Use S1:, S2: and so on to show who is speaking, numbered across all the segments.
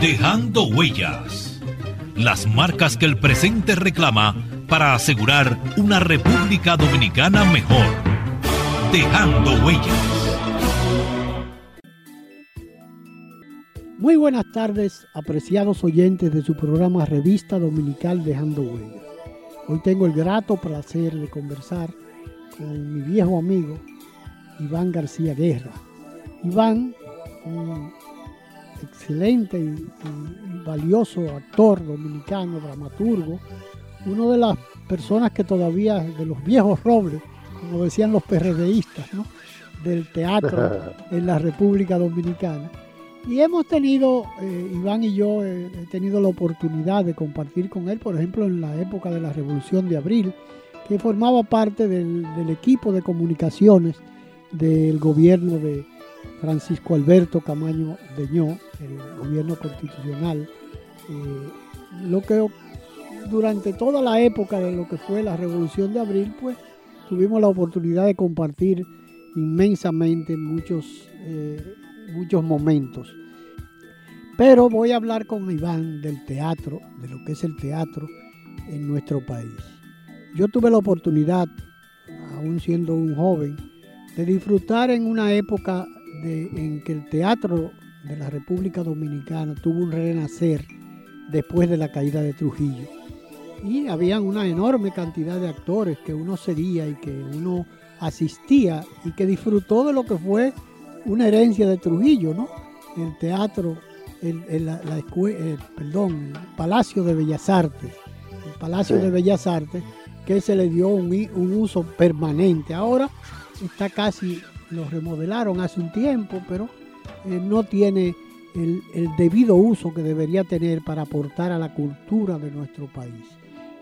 S1: Dejando huellas. Las marcas que el presente reclama para asegurar una República Dominicana mejor. Dejando huellas.
S2: Muy buenas tardes, apreciados oyentes de su programa Revista Dominical Dejando Huellas. Hoy tengo el grato placer de conversar con mi viejo amigo Iván García Guerra. Iván, excelente y, valioso actor dominicano, dramaturgo, una de las personas que todavía, de los viejos robles, como decían los PRDistas, del teatro en la República Dominicana. Y hemos tenido, eh, Iván y yo, eh, he tenido la oportunidad de compartir con él, por ejemplo, en la época de la Revolución de Abril, que formaba parte del, del equipo de comunicaciones del gobierno de, Francisco Alberto Camaño Deñó, el gobierno constitucional, eh, lo que durante toda la época de lo que fue la Revolución de Abril, pues tuvimos la oportunidad de compartir inmensamente muchos, eh, muchos momentos. Pero voy a hablar con Iván del teatro, de lo que es el teatro en nuestro país. Yo tuve la oportunidad, aún siendo un joven, de disfrutar en una época en que el teatro de la República Dominicana tuvo un renacer después de la caída de Trujillo. Y había una enorme cantidad de actores que uno seguía y que uno asistía y que disfrutó de lo que fue una herencia de Trujillo, ¿no? El teatro, el, perdón, el Palacio de Bellas Artes, el Palacio de Bellas Artes, que se le dio un, un uso permanente. Ahora está casi lo remodelaron hace un tiempo, pero eh, no tiene el, debido uso que debería tener para aportar a la cultura de nuestro país.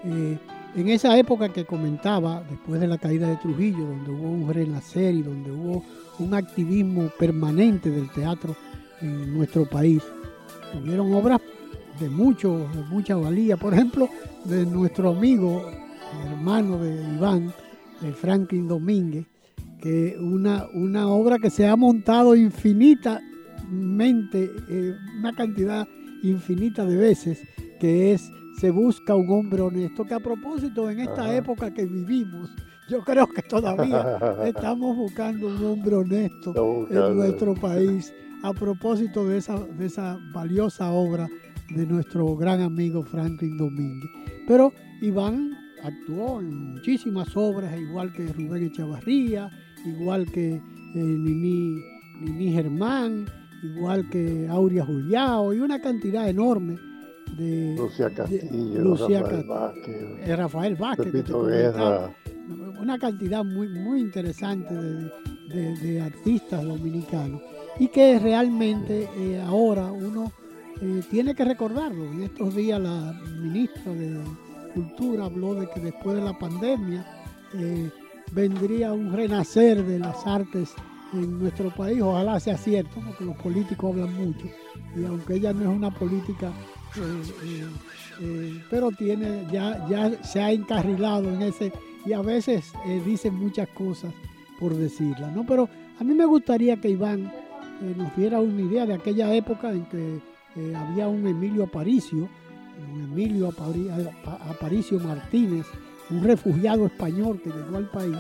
S2: Eh, en esa época que comentaba, después de la caída de Trujillo, donde hubo un renacer y donde hubo un activismo permanente del teatro en nuestro país, hubieron obras de, mucho, de mucha valía, por ejemplo, de nuestro amigo, hermano de Iván, de Franklin Domínguez, que una, una obra que se ha montado infinitamente, eh, una cantidad infinita de veces, que es Se busca un hombre honesto, que a propósito en esta época que vivimos, yo creo que todavía estamos buscando un hombre honesto en nuestro país, a propósito de esa, de esa valiosa obra de nuestro gran amigo Franklin Domínguez. Pero Iván actuó en muchísimas obras, igual que Rubén Echavarría, igual que eh, Nini, Germán, igual que Aurea Juliao y una cantidad enorme de
S3: Lucía Castillo, Rafael Vázquez,
S2: eh, Rafael Vázquez
S3: Guerra.
S2: una cantidad muy, muy interesante de, artistas dominicanos y que realmente eh, ahora uno tiene que recordarlo. En estos días la ministra de Cultura habló de que después de la pandemia vendría un renacer de las artes en nuestro país. Ojalá sea cierto, porque los políticos hablan mucho. Y aunque ella no es una política, eh, eh, eh, pero tiene, ya, ya se ha encarrilado en ese, y a veces dicen muchas cosas por decirlas, ¿no? Pero a mí me gustaría que Iván nos diera una idea de aquella época en que había un Emilio Aparicio, un Emilio Aparicio Martínez, un refugiado español que llegó al país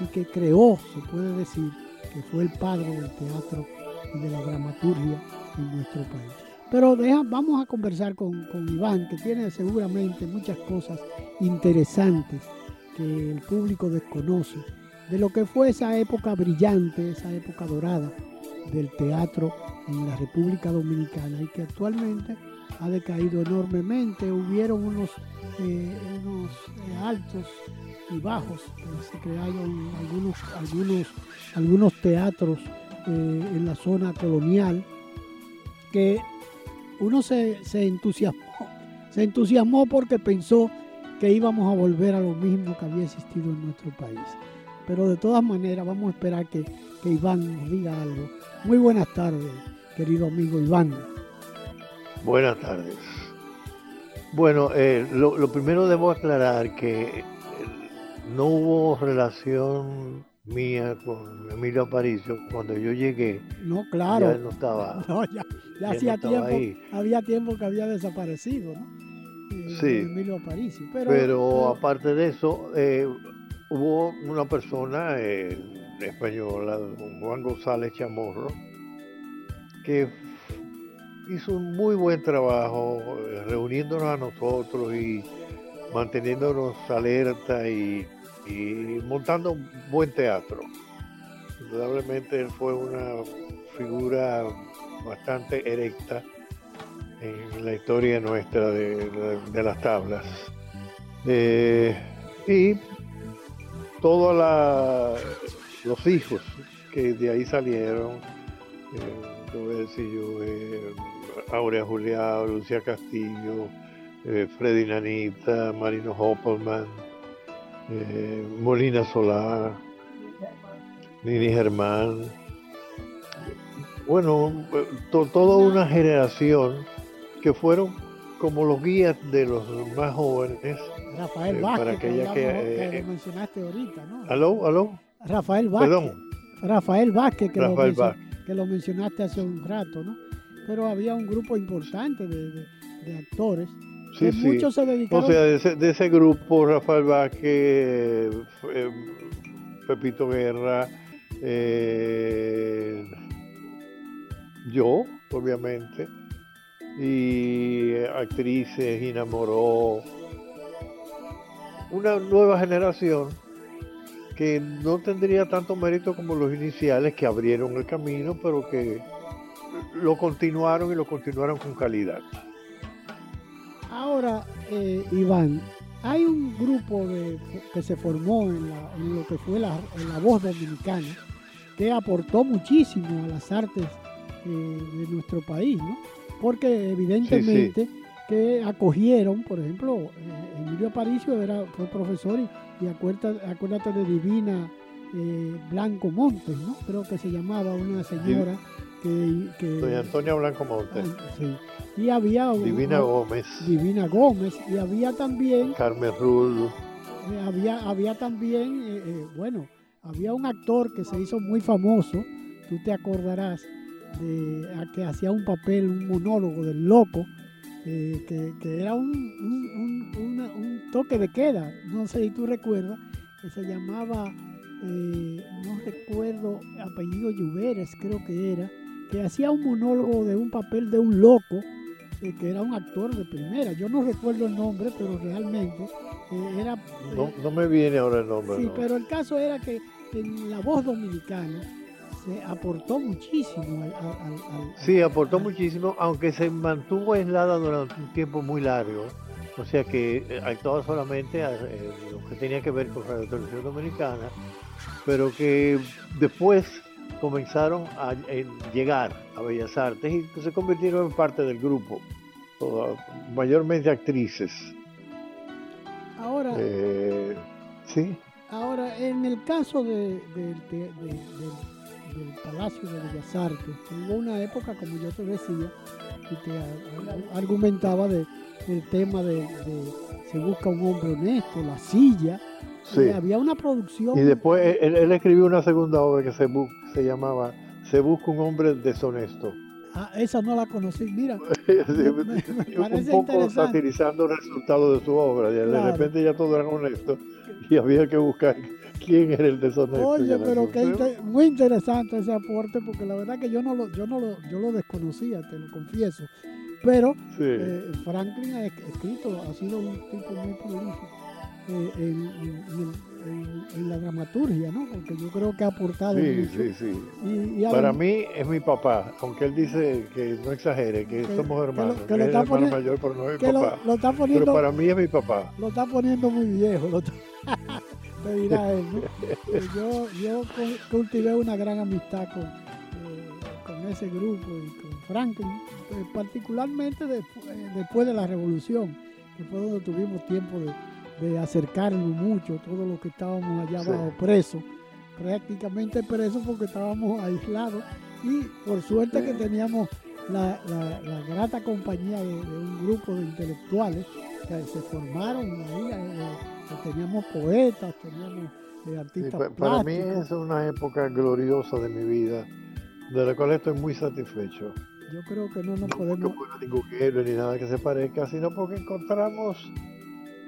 S2: y que creó, se puede decir, que fue el padre del teatro y de la dramaturgia en nuestro país. Pero vamos a conversar con, con Iván, que tiene seguramente muchas cosas interesantes que el público desconoce de lo que fue esa época brillante, esa época dorada del teatro en la República Dominicana y que actualmente ha decaído enormemente. Hubieron unos, eh, eh, altos y bajos, se crearon algunos, algunos, algunos teatros eh, en la zona colonial que uno se, se entusiasmó, se entusiasmó porque pensó que íbamos a volver a lo mismo que había existido en nuestro país. Pero de todas maneras vamos a esperar que, que Iván nos diga algo. Muy buenas tardes, querido amigo Iván.
S3: Buenas tardes. Bueno, eh, lo, primero debo aclarar que eh, no hubo relación mía con Emilio Aparicio cuando yo llegué.
S2: No, claro.
S3: Ya no estaba.
S2: No, ya, hacía tiempo. Había tiempo que había desaparecido, ¿no?
S3: Eh, sí.
S2: Emilio Aparicio.
S3: Pero, aparte de eso, hubo una persona española, Juan González Chamorro, que hizo un muy buen trabajo eh, reuniéndonos a nosotros y manteniéndonos alerta y, montando un buen teatro. Indudablemente él fue una figura bastante erecta en la historia nuestra de, las tablas. Eh, y todos los hijos que de ahí salieron, eh, yo, eh, Aurea Juliá, Lucía Castillo, eh, Freddy Nanita, Marino Hoppelman, eh, Molina Solar, Nini Germán. Bueno, toda una generación que fueron como los guías de los más jóvenes.
S2: Rafael eh, Vázquez, que, lo mencionaste ahorita, ¿no?
S3: ¿Aló? ¿Aló?
S2: Rafael Vázquez. Perdón. Rafael Vázquez, que, lo, que lo mencionaste hace un rato, ¿no? Pero había un grupo importante de, actores.
S3: Sí, sí. Muchos se dedicaron. O sea, de ese, grupo, Rafael Vázquez, eh, Pepito Guerra, eh, yo, obviamente, y actrices, Gina Moró, una nueva generación que no tendría tanto mérito como los iniciales que abrieron el camino, pero que lo continuaron y lo continuaron con calidad.
S2: Ahora, eh, Iván, hay un grupo que se formó en, lo que fue la, voz dominicana que aportó muchísimo a las artes eh, de nuestro país, ¿no? Porque evidentemente que acogieron, por ejemplo, eh, Emilio Aparicio era, fue profesor y, acuérdate, de Divina Blanco Montes, ¿no? Creo que se llamaba una señora que,
S3: Doña Antonia Blanco Montes.
S2: sí. Y había
S3: Divina Gómez.
S2: Divina Gómez. Y había también.
S3: Carmen Rull.
S2: Eh, había, había también, eh, eh, bueno, había un actor que se hizo muy famoso, tú te acordarás, de, que hacía un papel, un monólogo del loco, que, era un, un, toque de queda, no sé si tú recuerdas, que se llamaba, no recuerdo, apellido Lluveres creo que era, que hacía un monólogo de un papel de un loco, eh, que era un actor de primera. Yo no recuerdo el nombre, pero realmente eh, era...
S3: No, me viene ahora el nombre.
S2: Sí, pero el caso era que en la voz dominicana se aportó muchísimo al...
S3: sí, aportó muchísimo, aunque se mantuvo aislada durante un tiempo muy largo. O sea que eh, actuaba solamente lo que tenía que ver con Radio Televisión Dominicana, pero que después comenzaron a, llegar a Bellas Artes y se convirtieron en parte del grupo, mayormente actrices.
S2: Ahora,
S3: eh, sí.
S2: Ahora, en el caso de, del Palacio de Bellas Artes, hubo una época, como yo te decía, y te argumentaba de, del tema de, se busca un hombre honesto, la silla, Sí. había una producción.
S3: Y después él, escribió una segunda obra que se, se llamaba Se busca un hombre deshonesto.
S2: Ah, esa no la conocí, mira.
S3: un poco satirizando el resultado de su obra. De repente ya todo era honesto y había que buscar quién era el deshonesto.
S2: Oye, pero que muy interesante ese aporte porque la verdad que yo no lo, yo no lo, yo lo desconocía, te lo confieso. Pero eh, Franklin ha escrito, ha sido un tipo muy prolífico. Eh, en, en, la dramaturgia, ¿no? Porque yo creo que ha aportado
S3: sí,
S2: mucho.
S3: Sí, sí, Para mí es mi papá, aunque él dice que no exagere, que, somos hermanos, que, lo, es hermano mayor, pero no es mi papá. Lo, está poniendo, pero para mí es mi papá.
S2: Lo está poniendo muy viejo. Lo te dirá él, ¿no? yo, yo cultivé una gran amistad con, eh, con ese grupo y con Franklin, eh, particularmente eh, después de la revolución, que fue donde tuvimos tiempo de de acercarnos mucho, todos los que estábamos allá abajo presos, prácticamente presos porque estábamos aislados y por suerte que teníamos la, grata compañía de, un grupo de intelectuales que se formaron ahí, eh, eh, teníamos poetas, teníamos eh, artistas.
S3: para mí es una época gloriosa de mi vida, de la cual estoy muy satisfecho.
S2: Yo creo que no nos podemos...
S3: No ningún héroe ni nada que se parezca, sino porque encontramos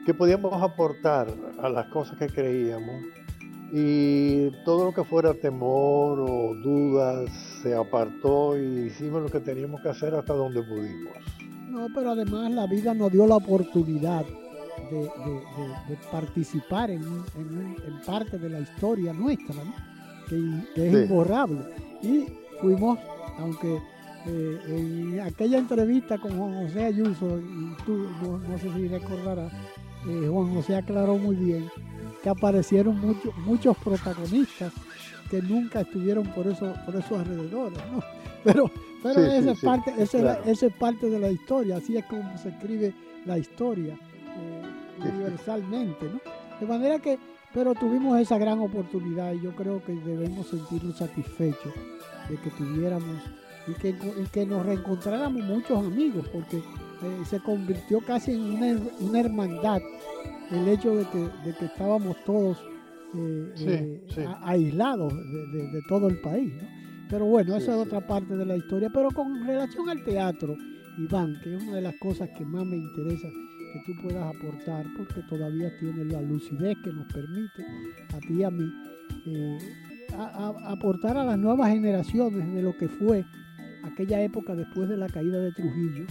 S3: que podíamos aportar a las cosas que creíamos y todo lo que fuera temor o dudas se apartó y hicimos lo que teníamos que hacer hasta donde pudimos.
S2: No, pero además la vida nos dio la oportunidad de, participar en, parte de la historia nuestra, que, es imborrable. Y fuimos, aunque eh, en aquella entrevista con Juan José Ayuso, y tú no, no sé si recordarás, eh, Juan José aclaró muy bien que aparecieron muchos muchos protagonistas que nunca estuvieron por eso por esos alrededores, ¿no? Pero, pero esa, es parte, es parte de la historia, así es como se escribe la historia eh, universalmente, ¿no? De manera que, pero tuvimos esa gran oportunidad y yo creo que debemos sentirnos satisfechos de que tuviéramos y que, y que nos reencontráramos muchos amigos, porque eh, se convirtió casi en una, hermandad el hecho de que, estábamos todos eh, eh, aislados de, todo el país. Pero bueno, esa es otra parte de la historia. Pero con relación al teatro, Iván, que es una de las cosas que más me interesa que tú puedas aportar, porque todavía tienes la lucidez que nos permite a ti y a mí aportar a las nuevas generaciones de lo que fue aquella época después de la caída de Trujillo,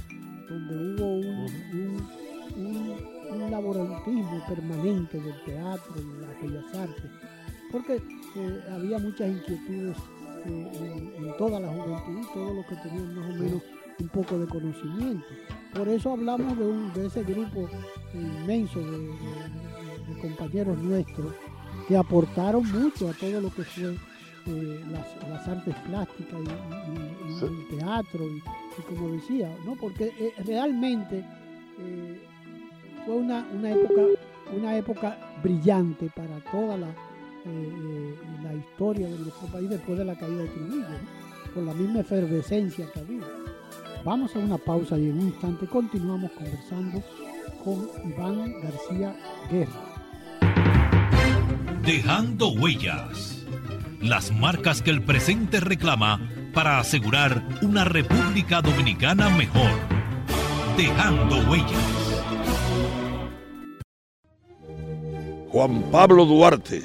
S2: donde hubo un, laborantismo permanente del teatro y las bellas artes, porque eh, había muchas inquietudes eh, en, toda la juventud, todos los que tenían más o menos un poco de conocimiento. Por eso hablamos de, un, de ese grupo inmenso de, compañeros nuestros que aportaron mucho a todo lo que fue eh, las, artes plásticas y, el teatro y, como decía, ¿no? porque eh, realmente eh, fue una, época, una época brillante para toda la, eh, la historia de nuestro país después de la caída de Trujillo, con la misma efervescencia que había. Vamos a una pausa y en un instante continuamos conversando con Iván García Guerra.
S1: Dejando huellas, las marcas que el presente reclama para asegurar una República Dominicana mejor. Dejando huellas.
S4: Juan Pablo Duarte,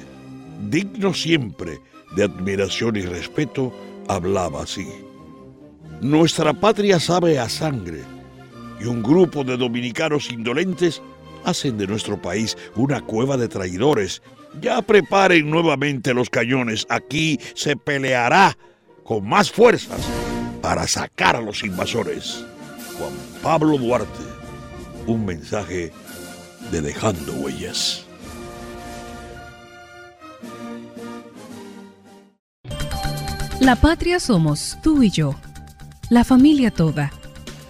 S4: digno siempre de admiración y respeto, hablaba así. Nuestra patria sabe a sangre y un grupo de dominicanos indolentes hacen de nuestro país una cueva de traidores. Ya preparen nuevamente los cañones, aquí se peleará con más fuerzas para sacar a los invasores. Juan Pablo Duarte, un mensaje de dejando huellas.
S5: La patria somos tú y yo, la familia toda,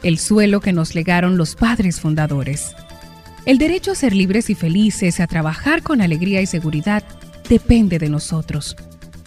S5: el suelo que nos legaron los padres fundadores. El derecho a ser libres y felices, a trabajar con alegría y seguridad, depende de nosotros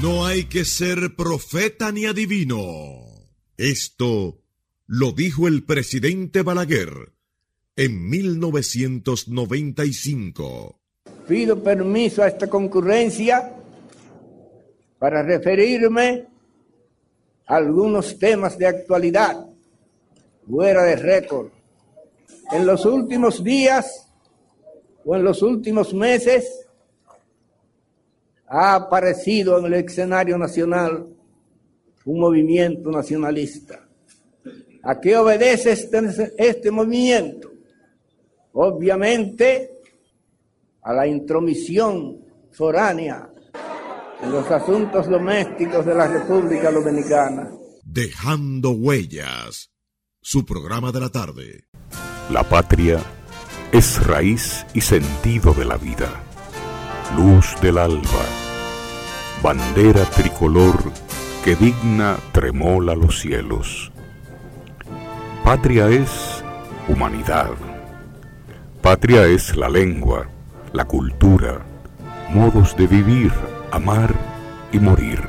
S6: No hay que ser profeta ni adivino. Esto lo dijo el presidente Balaguer en 1995.
S7: Pido permiso a esta concurrencia para referirme a algunos temas de actualidad fuera de récord. En los últimos días o en los últimos meses ha aparecido en el escenario nacional un movimiento nacionalista. ¿A qué obedece este, este movimiento? Obviamente a la intromisión foránea en los asuntos domésticos de la República Dominicana.
S6: Dejando huellas, su programa de la tarde.
S8: La patria es raíz y sentido de la vida, luz del alba, bandera tricolor que digna tremola los cielos. Patria es humanidad. Patria es la lengua, la cultura, modos de vivir, amar y morir.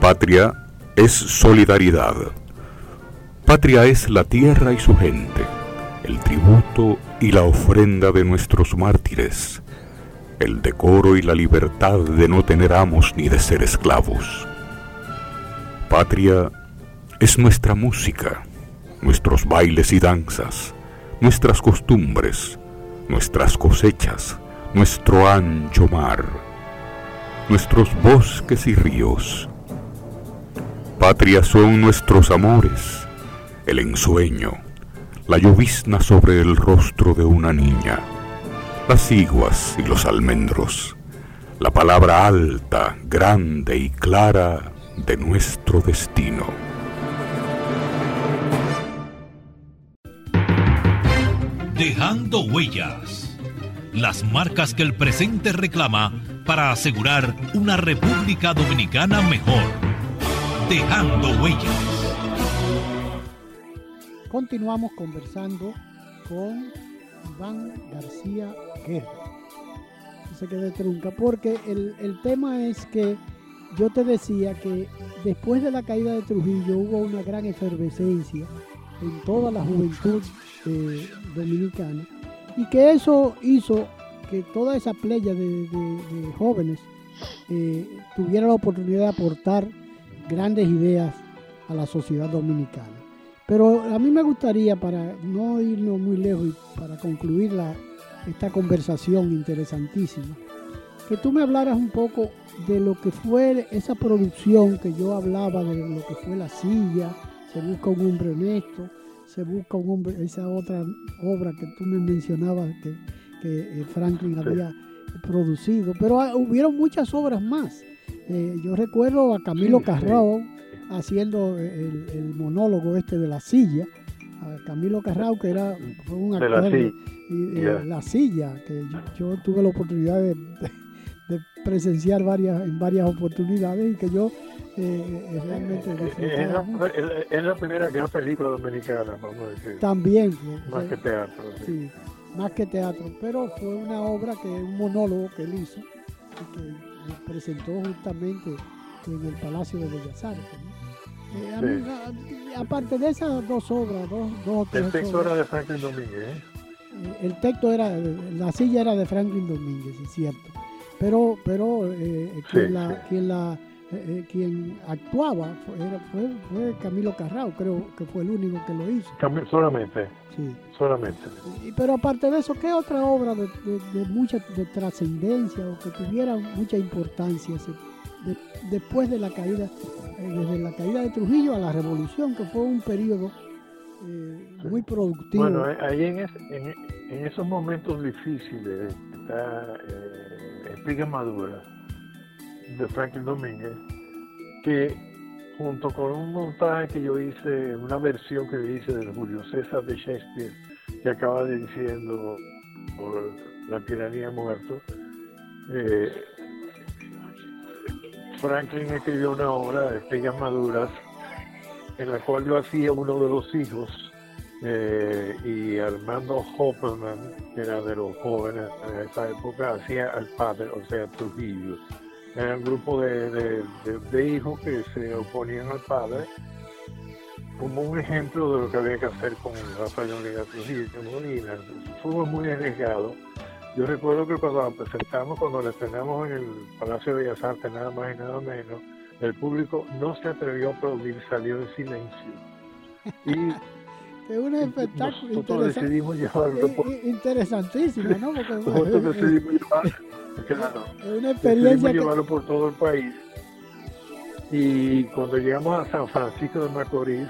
S8: Patria es solidaridad. Patria es la tierra y su gente, el tributo y la ofrenda de nuestros mártires, el decoro y la libertad de no tener amos ni de ser esclavos. Patria es nuestra música, nuestros bailes y danzas, nuestras costumbres, nuestras cosechas, nuestro ancho mar, nuestros bosques y ríos. Patria son nuestros amores, el ensueño, la llovizna sobre el rostro de una niña, las iguas y los almendros, la palabra alta, grande y clara de nuestro destino.
S1: Dejando huellas. Las marcas que el presente reclama para asegurar una República Dominicana mejor. Dejando huellas.
S2: Continuamos conversando con Iván García Guerra. Se quedó trunca porque el, el tema es que yo te decía que después de la caída de Trujillo hubo una gran efervescencia en toda la juventud dominicana y que eso hizo que toda esa playa de jóvenes eh, tuviera la oportunidad de aportar grandes ideas a la sociedad dominicana. Pero a mí me gustaría, para no irnos muy lejos y para concluir la- esta conversación interesantísima, que tú me hablaras un poco de lo que fue esa producción que yo hablaba, de lo que fue La Silla, Se busca un hombre honesto, Se busca un hombre, esa otra obra que tú me mencionabas que, que, eh, Franklin había producido, pero ah, hubieron muchas obras más. Eh, yo recuerdo a Camilo
S3: Sí, sí.
S2: Haciendo el, el monólogo este de La Silla, a Camilo Carrao que era fue un
S3: De La
S2: actor de-
S3: Silla.
S2: y, eh,
S3: Ya.
S2: La Silla, que yo, yo tuve la oportunidad de, presenciar varias, en varias oportunidades y que yo eh, eh, realmente
S3: Es
S2: disfrutaba
S3: la, es- es la primera gran película dominicana, vamos a decir.
S2: También,
S3: Más
S2: eh,
S3: que teatro. sí.
S2: sí, más que teatro, pero fue una obra que un monólogo que él hizo y que presentó justamente en el Palacio de Bellas Artes. ¿no? Eh, a
S3: Sí.
S2: mí, a- aparte de esas dos obras, dos, dos
S3: El texto
S2: obras,
S3: era de Franklin Domínguez. ¿eh?
S2: Eh, el texto era, la silla era de Franklin Domínguez, es cierto. Pero, pero eh, quien,
S3: Sí,
S2: la,
S3: sí.
S2: quien la, eh, eh, quien actuaba fue, era- fue, fue Camilo Carrao, creo que fue el único que lo hizo.
S3: Solamente,
S2: Sí.
S3: solamente.
S2: Y- pero aparte de eso, ¿qué otra obra de, de- de mucha de trascendencia o que tuviera mucha importancia se- de- después de la caída, eh, desde la caída de Trujillo a la revolución, que fue un periodo eh, muy productivo?
S3: Bueno, eh, ahí en, en, esos momentos difíciles está Espiga Madura de Franklin Domínguez, que junto con un montaje que yo hice, una versión que hice del Julio César de Shakespeare, que acaba diciendo por la tiranía muerto,
S9: Franklin escribió una obra, Estrellas Maduras, en la cual yo hacía uno de los hijos eh, y Armando Hopperman, que era de los jóvenes en esa época, hacía al padre, o sea, Trujillo. Era un grupo de, de, hijos que se oponían al padre como un ejemplo de lo que había que hacer con Rafael Leonidas Trujillo Molina. Fue muy arriesgado. Yo recuerdo que cuando la presentamos, cuando la estrenamos en el Palacio de Bellas Artes, nada más y nada menos, el público no se atrevió a aplaudir, salió en silencio. Y
S2: es un espectáculo
S9: nosotros decidimos llevarlo
S2: interesantísimo, ¿no? Porque,
S9: nosotros decidimos llevarlo,
S2: es una experiencia
S9: llevarlo por todo el país. Y cuando llegamos a San Francisco de Macorís,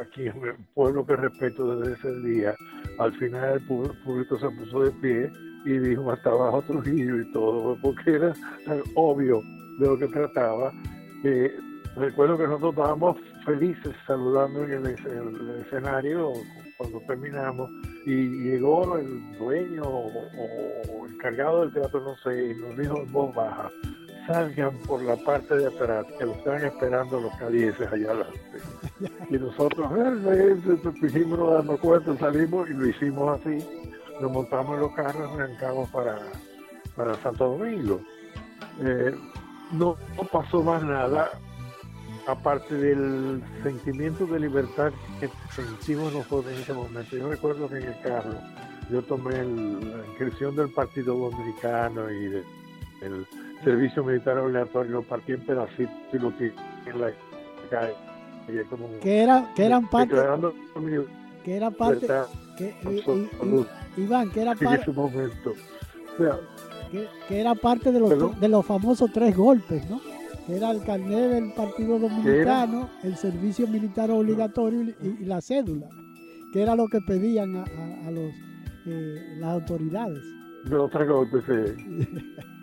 S9: aquí en el pueblo que respeto desde ese día, al final el público se puso de pie y dijo hasta abajo Trujillo y todo, porque era obvio de lo que trataba. recuerdo que nosotros estábamos felices saludando en el, escenario cuando terminamos y llegó el dueño o, encargado del teatro, no sé, y nos dijo en voz baja, salgan por la parte de atrás, que lo están esperando los calieses allá adelante. Y nosotros, eh, hicimos no darnos cuenta, salimos y lo hicimos así, nos montamos en los carros, arrancamos para, para Santo Domingo. Eh, no, pasó más nada, aparte del sentimiento de libertad que sentimos nosotros en ese momento. Yo recuerdo que en el carro yo tomé la inscripción del Partido Dominicano y del servicio militar obligatorio, partí en pedacitos y lo en la calle.
S2: que, era, que eran parte que era parte que, Iván que era parte
S9: momento
S2: que, era parte de los, de los famosos tres golpes, ¿no? Que era el carnet del Partido Dominicano, el servicio militar obligatorio y, la cédula, que era lo que pedían a, los, eh, las autoridades.
S9: De los tres golpes, sí.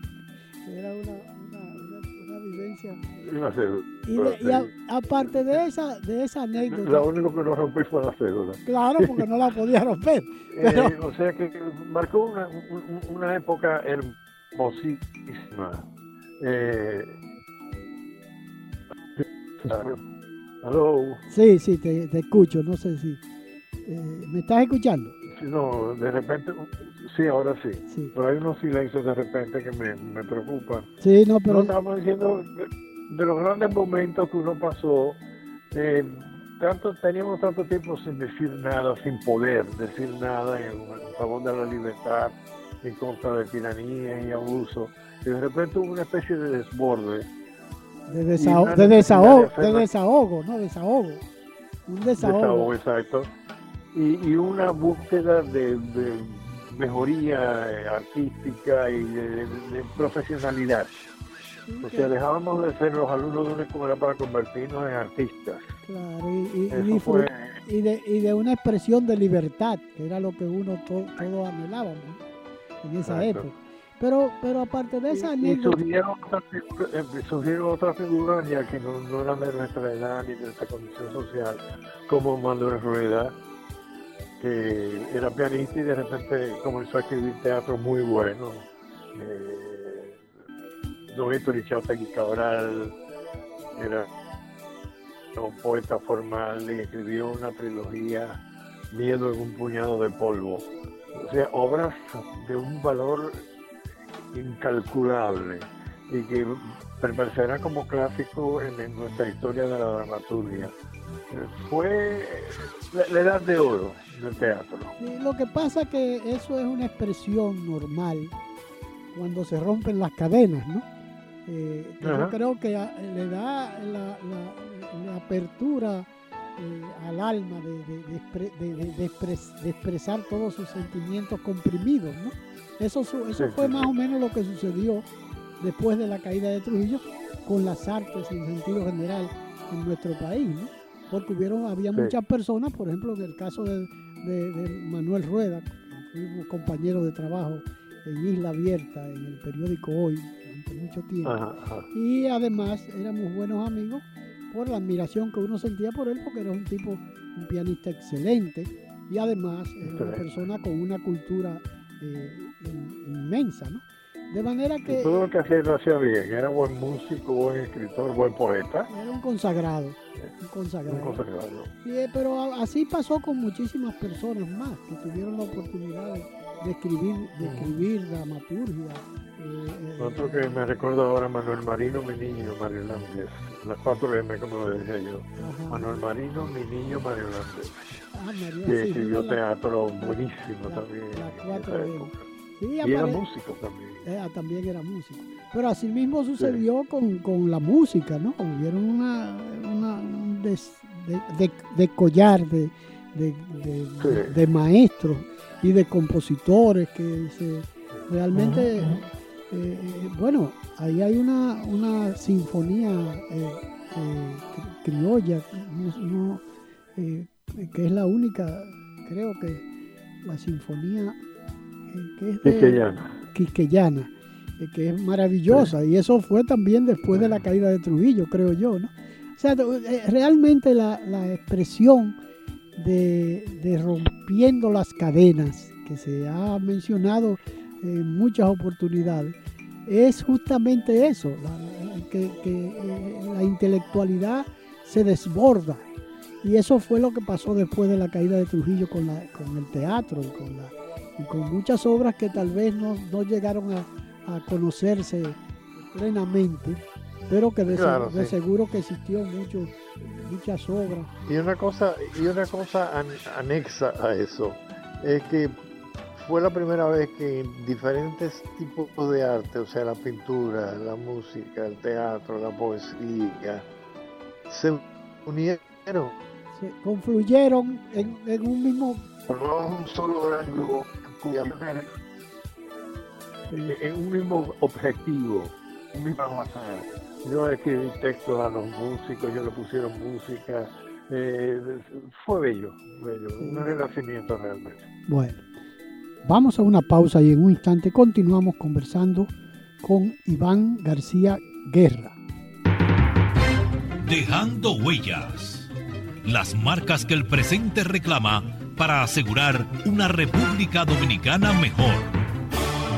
S2: era una, una, vivencia.
S9: Una cédula.
S2: Y, aparte de esa, de esa anécdota.
S9: Lo único que no rompí fue la cédula.
S2: Claro, porque no la podía romper.
S9: Eh, o sea que marcó una, una época hermosísima. Eh, ¿Aló?
S2: Sí, sí, te, te, escucho, no sé si... Eh, ¿Me estás escuchando?
S9: No, de repente, sí, ahora sí. Pero hay unos silencios de repente que me, me preocupan.
S2: Sí, no, pero...
S9: estamos diciendo de, los grandes momentos que uno pasó. Eh, tanto, teníamos tanto tiempo sin decir nada, sin poder decir nada en, favor de la libertad, en contra de tiranía y abuso. Y de repente hubo una especie de desborde.
S2: De, desahogo, de, desahogo, de desahogo, ¿no? Desahogo. Un desahogo.
S9: Desahogo, exacto y, una búsqueda de, mejoría eh, artística y de, profesionalidad. O sea, dejábamos de ser los alumnos de una escuela para convertirnos en artistas.
S2: Claro, y, de, y de una expresión de libertad, que era lo que uno todo, todo anhelaba en esa época. Pero, pero aparte de esa
S9: anécdota... Eh, surgieron otras, figuras, ya que no, no, eran de nuestra edad ni de nuestra condición social, como Manuel Rueda, que era pianista y de repente comenzó a escribir teatro muy bueno. Eh, Don Héctor Cabral era un poeta formal y escribió una trilogía Miedo en un puñado de polvo. O sea, obras de un valor incalculable y que permanecerá como clásico en, nuestra historia de la dramaturgia. Fue la edad de oro del teatro.
S2: lo que pasa que eso es una expresión normal cuando se rompen las cadenas, ¿no? Eh, yo creo que le da la, apertura eh, al alma de, expresar todos sus sentimientos comprimidos, ¿no? Eso, eso fue más o menos lo que sucedió después de la caída de Trujillo con las artes en sentido general en nuestro país, ¿no? Porque hubieron, había muchas personas, por ejemplo, en el caso de, de, Manuel Rueda, fuimos compañeros de trabajo en Isla Abierta, en el periódico Hoy, durante mucho tiempo. Y además éramos buenos amigos por la admiración que uno sentía por él, porque era un tipo, un pianista excelente y además era una persona con una cultura eh, inmensa, ¿no? De manera que...
S9: todo lo que hacía lo hacía bien, era buen músico, buen escritor, buen poeta.
S2: Era un consagrado. Un consagrado. Un consagrado. Eh, pero así pasó con muchísimas personas más que tuvieron la oportunidad de escribir, de escribir dramaturgia.
S9: Eh, Otro que me recuerdo ahora, Manuel Marino, mi niño, Mario Hernández. Las cuatro M, como lo decía yo. Manuel Marino, mi niño, Mario Hernández. Ah, que escribió teatro buenísimo también. Las cuatro y era músico también.
S2: Eh, ah, también era músico. Pero así mismo sucedió con, la música, ¿no? Hubieron una, una un de, collar de, de, maestros y de compositores que se, realmente, eh, eh, bueno, ahí hay una, una sinfonía criolla, que es la única, creo que la sinfonía que es Quisqueyana. Eh, que es maravillosa. Y eso fue también después de la caída de Trujillo, creo yo, ¿no? O sea, eh, realmente la, expresión de, rompiendo las cadenas que se ha mencionado en muchas oportunidades es justamente eso, que, eh, la intelectualidad se desborda. Y eso fue lo que pasó después de la caída de Trujillo con, la, con el teatro y con la y con muchas obras que tal vez no, llegaron a, conocerse plenamente, pero que de, seguro que existió mucho, muchas obras.
S9: Y una cosa, y una cosa anexa a eso es que fue la primera vez que diferentes tipos de arte, o sea, la pintura, la música, el teatro, la poesía, se unieron.
S2: Se confluyeron en, en un mismo...
S9: No un solo gran grupo un mismo objetivo, un mismo Yo escribí textos a los músicos, yo le pusieron música. Eh, fue bello, bello, un renacimiento realmente.
S2: Bueno, vamos a una pausa y en un instante continuamos conversando con Iván García Guerra.
S1: Dejando huellas, las marcas que el presente reclama para asegurar una República Dominicana mejor.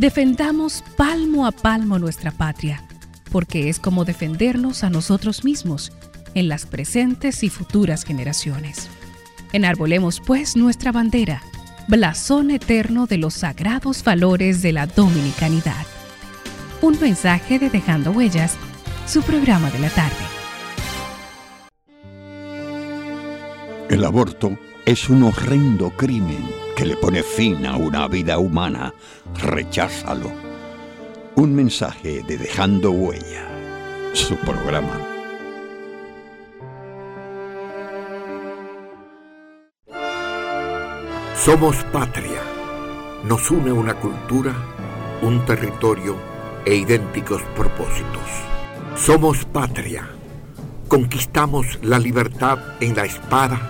S5: Defendamos palmo a palmo nuestra patria, porque es como defendernos a nosotros mismos en las presentes y futuras generaciones. Enarbolemos pues nuestra bandera, blasón eterno de los sagrados valores de la dominicanidad. Un mensaje de Dejando Huellas, su programa de la tarde.
S10: El aborto es un horrendo crimen que le pone fin a una vida humana. Recházalo. Un mensaje de Dejando Huella, su programa.
S11: Somos patria. Nos une una cultura, un territorio e idénticos propósitos. Somos patria. Conquistamos la libertad en la espada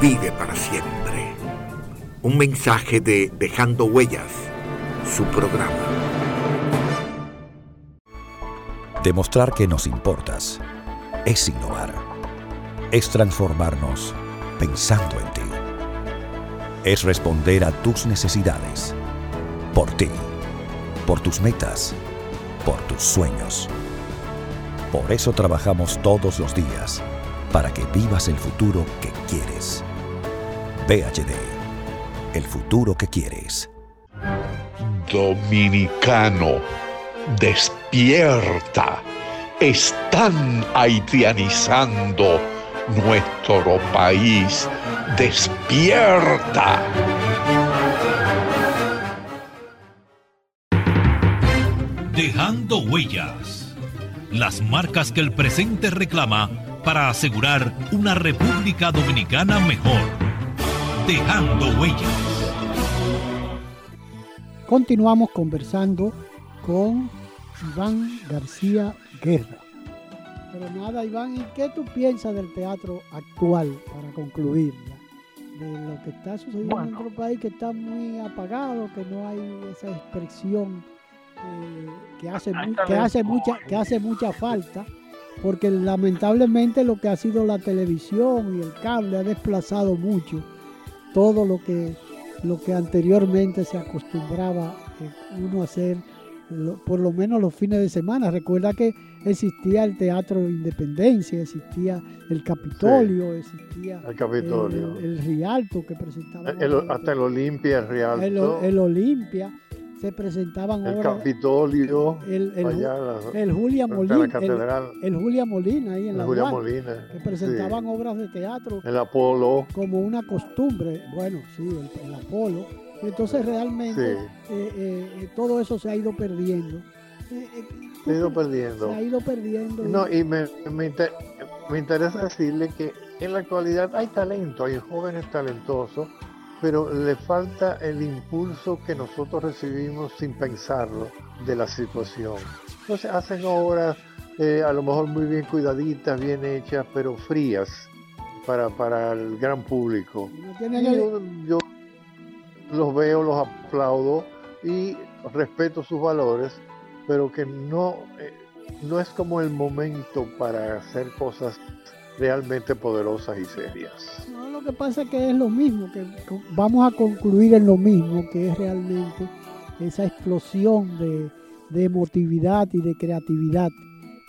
S11: vive para siempre. Un mensaje de Dejando Huellas, su programa.
S12: Demostrar que nos importas es innovar. Es transformarnos pensando en ti. Es responder a tus necesidades. Por ti. Por tus metas. Por tus sueños. Por eso trabajamos todos los días para que vivas el futuro que quieres. PHD, el futuro que quieres.
S4: Dominicano, despierta.
S13: están haitianizando nuestro país. Despierta.
S1: Dejando huellas. Las marcas que el presente reclama para asegurar una República Dominicana mejor. Dejando huellas.
S2: Continuamos conversando con Iván García Guerra. Pero nada, Iván, ¿y qué tú piensas del teatro actual para concluir? De lo que está sucediendo en nuestro país, que está muy apagado, que no hay esa expresión eh, que, hace, que, hace mucha, que hace mucha falta, porque lamentablemente lo que ha sido la televisión y el cable ha desplazado mucho todo lo que, lo que anteriormente se acostumbraba eh, uno a hacer por lo menos los fines de semana. Recuerda que existía el Teatro de Independencia, existía el Capitolio, existía
S3: el, Capitolio.
S2: El, Rialto que presentaba.
S3: hasta el Olimpia, el Rialto.
S2: El, Olimpia. Se presentaban
S3: el Capitolio,
S2: el, el, Julia Molina, el, Julia Molina ahí en la
S3: Julia Molina,
S2: que presentaban obras de teatro,
S3: el Apolo,
S2: como una costumbre, bueno, sí, el Apolo, entonces realmente eh, eh, eh, todo eso se ha ido perdiendo.
S3: se ha ido perdiendo.
S2: Se ha ido perdiendo.
S3: No, y me, me, interesa decirle que en la actualidad hay talento, hay jóvenes talentosos, pero le falta el impulso que nosotros recibimos sin pensarlo de la situación. Entonces hacen obras a lo mejor muy bien cuidaditas, bien hechas, pero frías para, para el gran público. yo, los veo, los aplaudo y respeto sus valores, pero que no, eh, no es como el momento para hacer cosas realmente poderosas y serias.
S2: No, lo que pasa es que es lo mismo, que vamos a concluir en lo mismo, que es realmente esa explosión de, de emotividad y de creatividad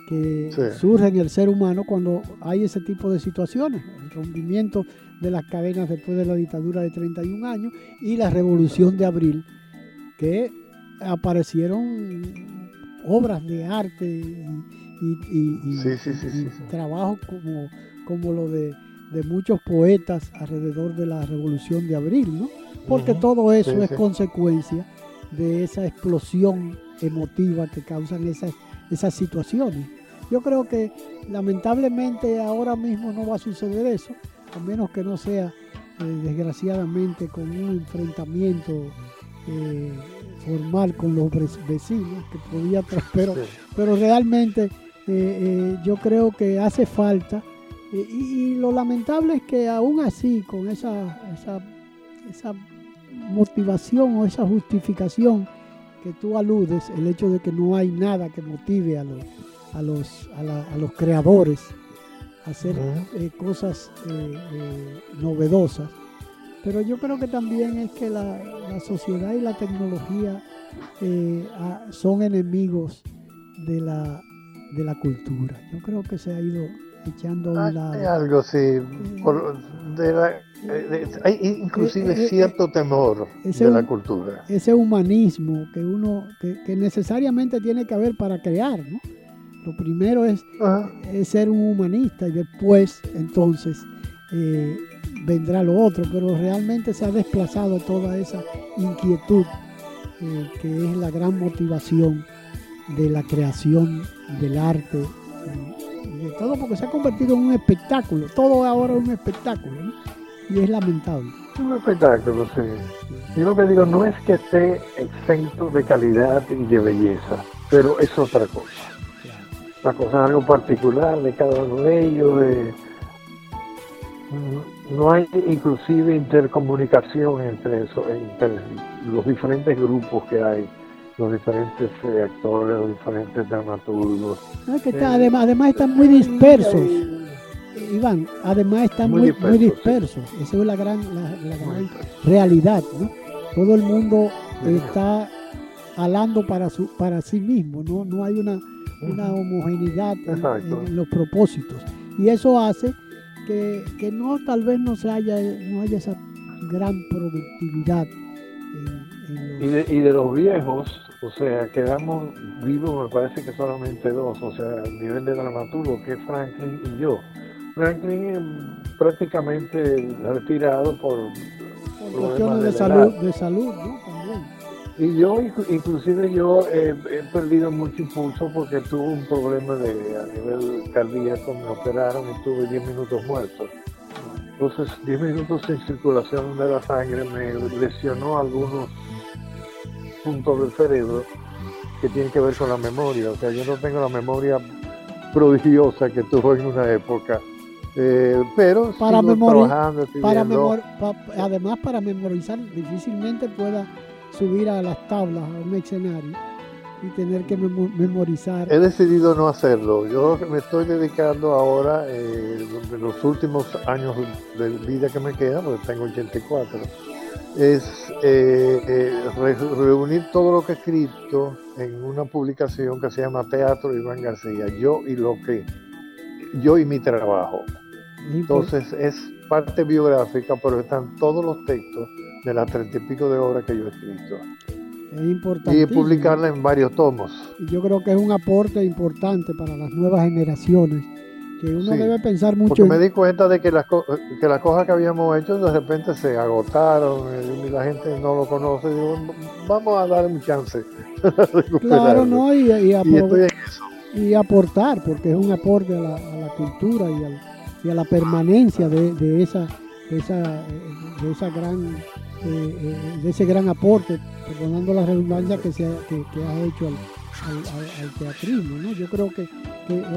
S2: que surge en el ser humano cuando hay ese tipo de situaciones, el rompimiento de las cadenas después de la dictadura de 31 años y la revolución de abril, que aparecieron obras de arte y, trabajos como, como lo de, muchos poetas alrededor de la revolución de abril, ¿no? Porque todo eso es consecuencia de esa explosión emotiva que causan esas, esas situaciones. Yo creo que lamentablemente ahora mismo no va a suceder eso, a menos que no sea eh, desgraciadamente con un enfrentamiento eh, formal con los vecinos que podía pero, pero realmente eh, yo creo que hace falta y, lo lamentable es que aún así con esa, esa, esa motivación o esa justificación que tú aludes, el hecho de que no hay nada que motive a los a los, a, los creadores a hacer eh, cosas eh, eh, novedosas. Pero yo creo que también es que la, sociedad y la tecnología son enemigos de la, de la cultura. Yo creo que se ha ido echando a un lado.
S3: Hay algo, sí. hay inclusive cierto temor de la cultura.
S2: Ese humanismo que uno, que, que necesariamente tiene que haber para crear, ¿no? Lo primero es, ser un humanista y después entonces eh, vendrá lo otro, pero realmente se ha desplazado toda esa inquietud eh, que es la gran motivación de la creación del arte y de todo porque se ha convertido en un espectáculo, todo ahora es un espectáculo y es lamentable.
S9: Un espectáculo, sí. Yo lo que digo no es que esté exento de calidad y de belleza, pero es otra cosa la cosa es algo particular de cada uno de ellos. no hay inclusive intercomunicación entre, eso, entre los diferentes grupos que hay, los diferentes eh, actores, los diferentes dramaturgos.
S2: Eh, además, además están muy dispersos. Iván, además están muy, muy, dispersos. Esa es la gran, la, gran realidad. ¿no? Todo el mundo está alando para, su, para sí mismo, ¿no? no hay una una homogeneidad en, los propósitos. Y eso hace que, no tal vez no se haya, no haya esa gran productividad
S9: y, de, y de los viejos, o sea, quedamos vivos, me parece que solamente dos, o sea, a nivel de dramaturgo, que es Franklin y yo. Franklin eh, prácticamente retirado por,
S2: cuestiones de, salud, de salud, ¿no? También.
S9: Y yo, inclusive yo he perdido mucho impulso porque tuve un problema de, a nivel cardíaco, me operaron y tuve 10 minutos muertos. Entonces, 10 minutos sin circulación de la sangre me lesionó algunos puntos del cerebro que tienen que ver con la memoria. O sea, yo no tengo la memoria prodigiosa que tuve en una época. Eh, pero
S2: para trabajando, para además para memorizar difícilmente pueda subir a las tablas a un escenario y tener que memorizar.
S9: He decidido no hacerlo. Yo me estoy dedicando ahora, eh, los últimos años de vida que me quedan, porque tengo 84, es eh, eh, reunir todo lo que he escrito en una publicación que se llama Teatro Iván García, yo y lo que, yo y mi trabajo. Entonces es parte biográfica, pero están todos los textos de las treinta y pico de obras que yo he escrito.
S2: Es importante.
S9: Y publicarla en varios tomos.
S2: Yo creo que es un aporte importante para las nuevas generaciones, que uno debe pensar mucho.
S9: Porque me di cuenta de que las, que las cosas que habíamos hecho de repente se agotaron eh, y la gente no lo conoce. Digo, vamos a darle un chance.
S2: claro, no, y, y, aportar, porque es un aporte a la, cultura y, a la permanencia de, esa, de esa, de esa gran eh, eh, de ese gran aporte, perdonando la redundancia que, se ha, que, hecho al, teatrismo. ¿no? Yo creo que,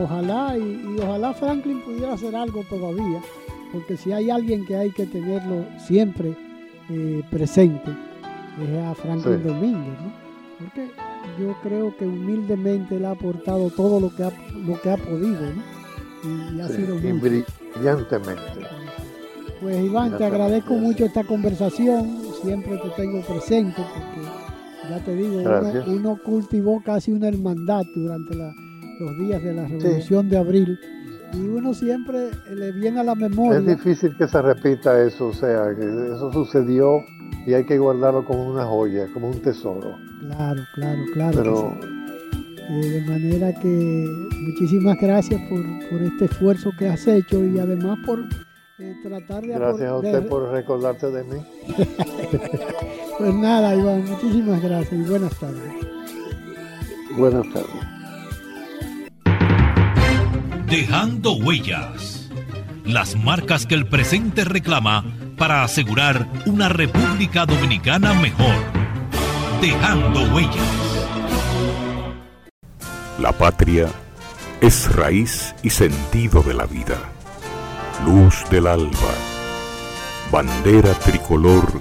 S2: ojalá y, ojalá Franklin pudiera hacer algo todavía, porque si hay alguien que hay que tenerlo siempre eh, presente, es a Franklin Domínguez. ¿no? Porque yo creo que humildemente él ha aportado todo lo que ha, lo que ha podido ¿no? y, ha sido
S9: muy brillantemente.
S2: Pues Iván, te agradezco mucho esta conversación, siempre te tengo presente porque ya te digo, uno, cultivó casi una hermandad durante los días de la Revolución de Abril y uno siempre le viene a la memoria.
S9: Es difícil que se repita eso, o sea, eso sucedió y hay que guardarlo como una joya, como un tesoro.
S2: Claro, claro, claro. Eh, de manera que muchísimas gracias por, por este esfuerzo que has hecho y además por tratar de
S9: Gracias a usted por recordarte de mí.
S2: pues nada, Iván, muchísimas gracias y buenas tardes.
S9: Buenas tardes.
S1: Dejando huellas. Las marcas que el presente reclama para asegurar una República Dominicana mejor. Dejando huellas.
S8: La patria es raíz y sentido de la vida luz del alba, bandera tricolor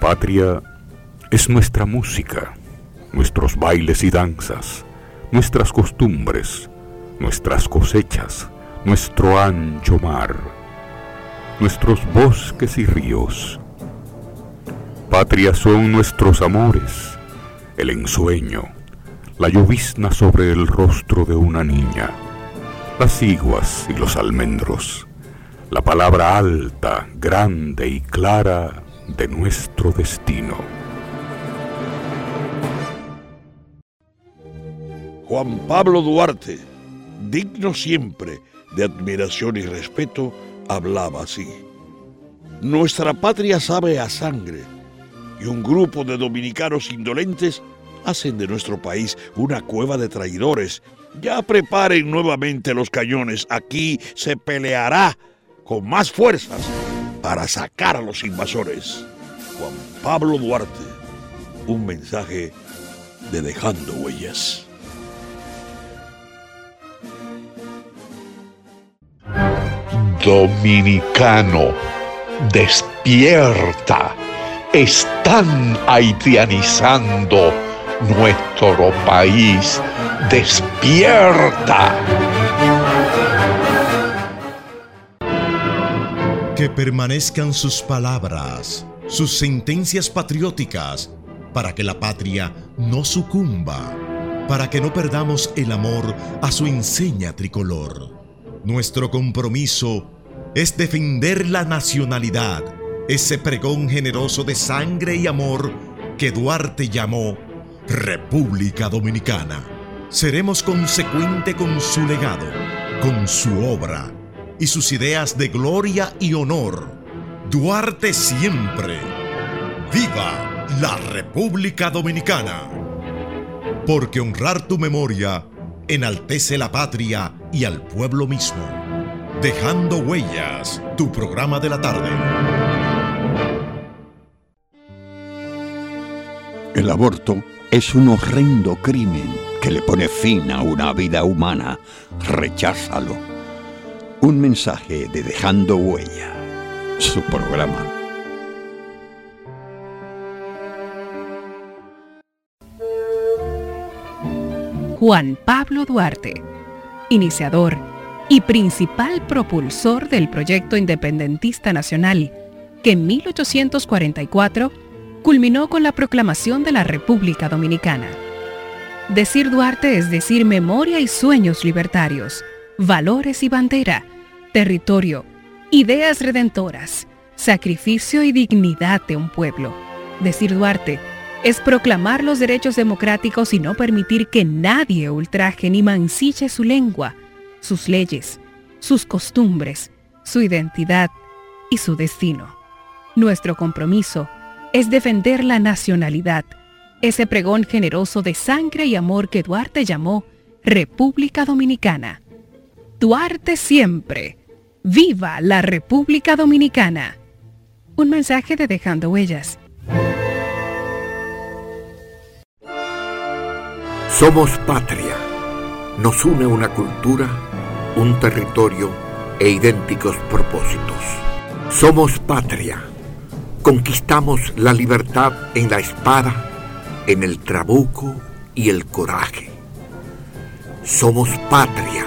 S8: Patria es nuestra música, nuestros bailes y danzas, nuestras costumbres, nuestras cosechas, nuestro ancho mar, nuestros bosques y ríos. Patria son nuestros amores, el ensueño, la llovizna sobre el rostro de una niña las iguas y los almendros, la palabra alta, grande y clara de nuestro destino.
S4: Juan Pablo Duarte, digno siempre de admiración y respeto, hablaba así. Nuestra patria sabe a sangre y un grupo de dominicanos indolentes hacen de nuestro país una cueva de traidores ya preparen nuevamente los cañones. Aquí se peleará con más fuerzas para sacar a los invasores. Juan Pablo Duarte, un mensaje de Dejando Huellas.
S13: Dominicano, despierta están haitianizando nuestro país. Despierta.
S6: Que permanezcan sus palabras, sus sentencias patrióticas, para que la patria no sucumba, para que no perdamos el amor a su enseña tricolor. Nuestro compromiso es defender la nacionalidad, ese pregón generoso de sangre y amor que Duarte llamó República Dominicana. Seremos consecuente con su legado, con su obra y sus ideas de gloria y honor. Duarte siempre. ¡Viva la República Dominicana! Porque honrar tu memoria enaltece la patria y al pueblo mismo. Dejando huellas, tu programa de la tarde.
S10: El aborto es un horrendo crimen que le pone fin a una vida humana. Recházalo. Un mensaje de Dejando Huella, su programa.
S5: Juan Pablo Duarte, iniciador y principal propulsor del proyecto independentista nacional, que en 1844 culminó con la proclamación de la República Dominicana. Decir Duarte es decir memoria y sueños libertarios, valores y bandera, territorio, ideas redentoras, sacrificio y dignidad de un pueblo. Decir Duarte es proclamar los derechos democráticos y no permitir que nadie ultraje ni mancille su lengua, sus leyes, sus costumbres, su identidad y su destino. Nuestro compromiso es defender la nacionalidad, ese pregón generoso de sangre y amor que Duarte llamó República Dominicana. Duarte siempre. ¡Viva la República Dominicana! Un mensaje de Dejando Huellas.
S11: Somos patria. Nos une una cultura, un territorio e idénticos propósitos. Somos patria Conquistamos la libertad en la espada, en el trabuco y el coraje. Somos patria.